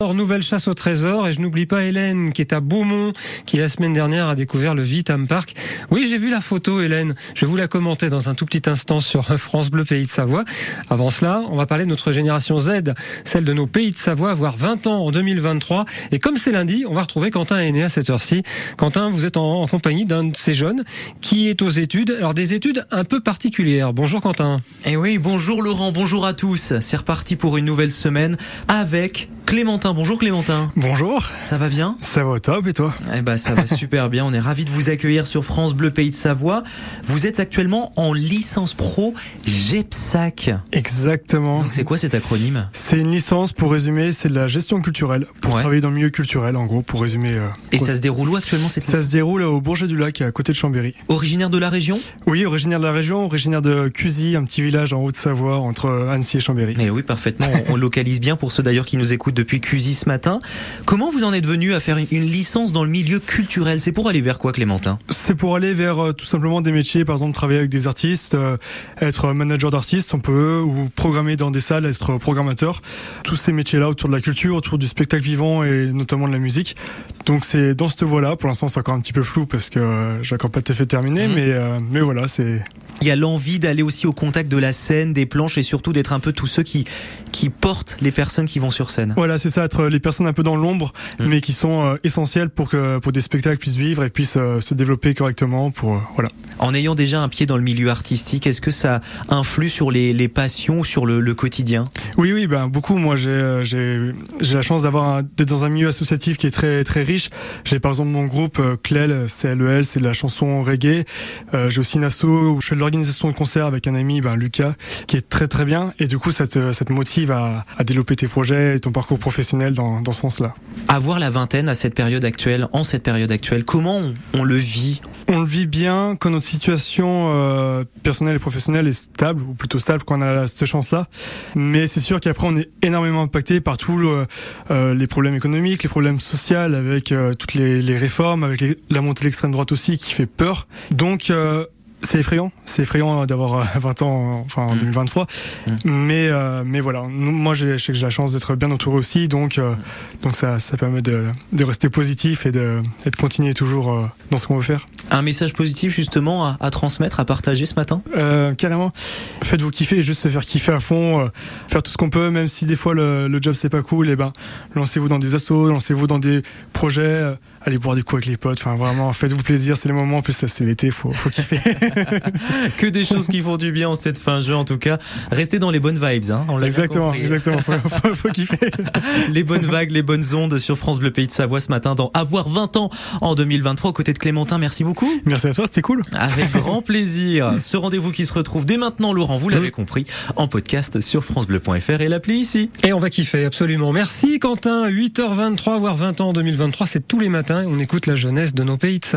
Nouvelle chasse au trésor et je n'oublie pas Hélène qui est à Beaumont qui la semaine dernière a découvert le Vitam Park. Oui j'ai vu la photo Hélène, je vais vous la commenter dans un tout petit instant sur France Bleu Pays de Savoie. Avant cela on va parler de notre génération Z, celle de nos Pays de Savoie, avoir 20 ans en 2023 et comme c'est lundi on va retrouver Quentin Aîné à cette heure-ci. Quentin vous êtes en compagnie d'un de ces jeunes qui est aux études, alors des études un peu particulières. Bonjour Quentin. Eh oui bonjour Laurent, bonjour à tous. C'est reparti pour une nouvelle semaine avec Clémentin. Bonjour Clémentin. Bonjour. Ça va bien? Ça va au top et toi? Eh ben ça va super bien. On est ravi de vous accueillir sur France Bleu Pays de Savoie. Vous êtes actuellement en licence pro GEPSAC. Exactement. Donc c'est quoi cet acronyme? C'est une licence pour résumer, c'est de la gestion culturelle pour Ouais. travailler dans le milieu culturel en gros pour résumer. euh, Et pour- ça se déroule où actuellement cette ça se déroule au Bourget du Lac à côté de Chambéry. Originaire de la région? Oui, originaire de la région, originaire de Cusy, un petit village en Haute-Savoie entre Annecy et Chambéry. Mais oui, parfaitement. On, on localise bien pour ceux d'ailleurs qui nous écoutent depuis Cusy ce matin. Comment vous en êtes venu à faire une, licence dans le milieu culturel? C'est pour aller vers quoi, Clémentin? C'est pour aller vers euh, tout simplement des métiers, par exemple travailler avec des artistes, euh, être manager d'artistes, on peut, ou programmer dans des salles, être programmateur. Tous ces métiers-là autour de la culture, autour du spectacle vivant et notamment de la musique. Donc c'est dans cette voie-là. Pour l'instant, c'est encore un petit peu flou parce que euh, j'ai encore pas tout à fait terminé, Mhm. mais mais voilà, c'est Il y a l'envie d'aller aussi au contact de la scène, des planches et surtout d'être un peu tous ceux qui, qui portent les personnes qui vont sur scène. voilà, c'est ça, être les personnes un peu dans l'ombre, Mhm. mais qui sont euh, essentielles pour que pour des spectacles puissent vivre et puissent euh, se développer correctement. Pour euh, voilà. En ayant déjà un pied dans le milieu artistique, est-ce que ça influe sur les, les passions, sur le, le quotidien? Oui, oui, ben beaucoup. Moi, j'ai j'ai j'ai la chance d'avoir d'être dans un milieu associatif qui est très très riche. J'ai par exemple mon groupe CLEL, CLEL, c'est de la chanson reggae. J'ai aussi une asso où je fais de l'organisation de concerts avec un ami, ben Lucas, qui est très très bien. Et du coup, ça te ça te motive à, à développer tes projets et ton parcours professionnel dans dans ce sens-là. Avoir la vingtaine à cette période actuelle, en cette période actuelle, comment on, on le vit? On le vit bien quand notre situation euh, personnelle et professionnelle est stable, ou plutôt stable quand on a cette chance-là. Mais c'est sûr qu'après on est énormément impacté par tous le- euh, les problèmes économiques, les problèmes sociaux, avec euh, toutes les, les réformes, avec les- la montée de l'extrême droite aussi qui fait peur. Donc euh, c'est effrayant, c'est effrayant d'avoir euh, 20 ans, enfin en Mm. 2023. Mm. Mais euh, mais voilà, moi je sais que j'ai la chance d'être bien entouré aussi, donc euh, donc ça ça permet de, de rester positif et de, et de continuer toujours euh, dans ce qu'on veut faire. Un message positif justement à, à transmettre, à partager ce matin? Euh, carrément. Faites-vous kiffer et juste se faire kiffer à fond, euh, faire tout ce qu'on peut, même si des fois le, le job c'est pas cool, et ben lancez-vous dans des assos, lancez-vous dans des projets, euh, allez boire des coups avec les potes, enfin vraiment faites-vous plaisir, c'est le moment, en plus c'est l'été, faut, faut kiffer. Que des choses qui font du bien en cette fin juin en tout cas. Restez dans les bonnes vibes, hein, on exactement, exactement, faut, faut, faut kiffer. Les bonnes vagues, les bonnes ondes sur France Bleu Pays de Savoie ce matin dans Avoir 20 ans en 2023 aux côtés de Clémentin. Merci beaucoup. Merci à toi, c'était cool. Avec grand plaisir. Ce rendez-vous qui se retrouve dès maintenant, Laurent, vous l'avez compris, en podcast sur FranceBleu.fr et l'appli ici. Et on va kiffer, absolument. Merci Quentin, 8h23, voire 20 ans en 2023, c'est tous les matins on écoute la jeunesse de nos pays de Savoie.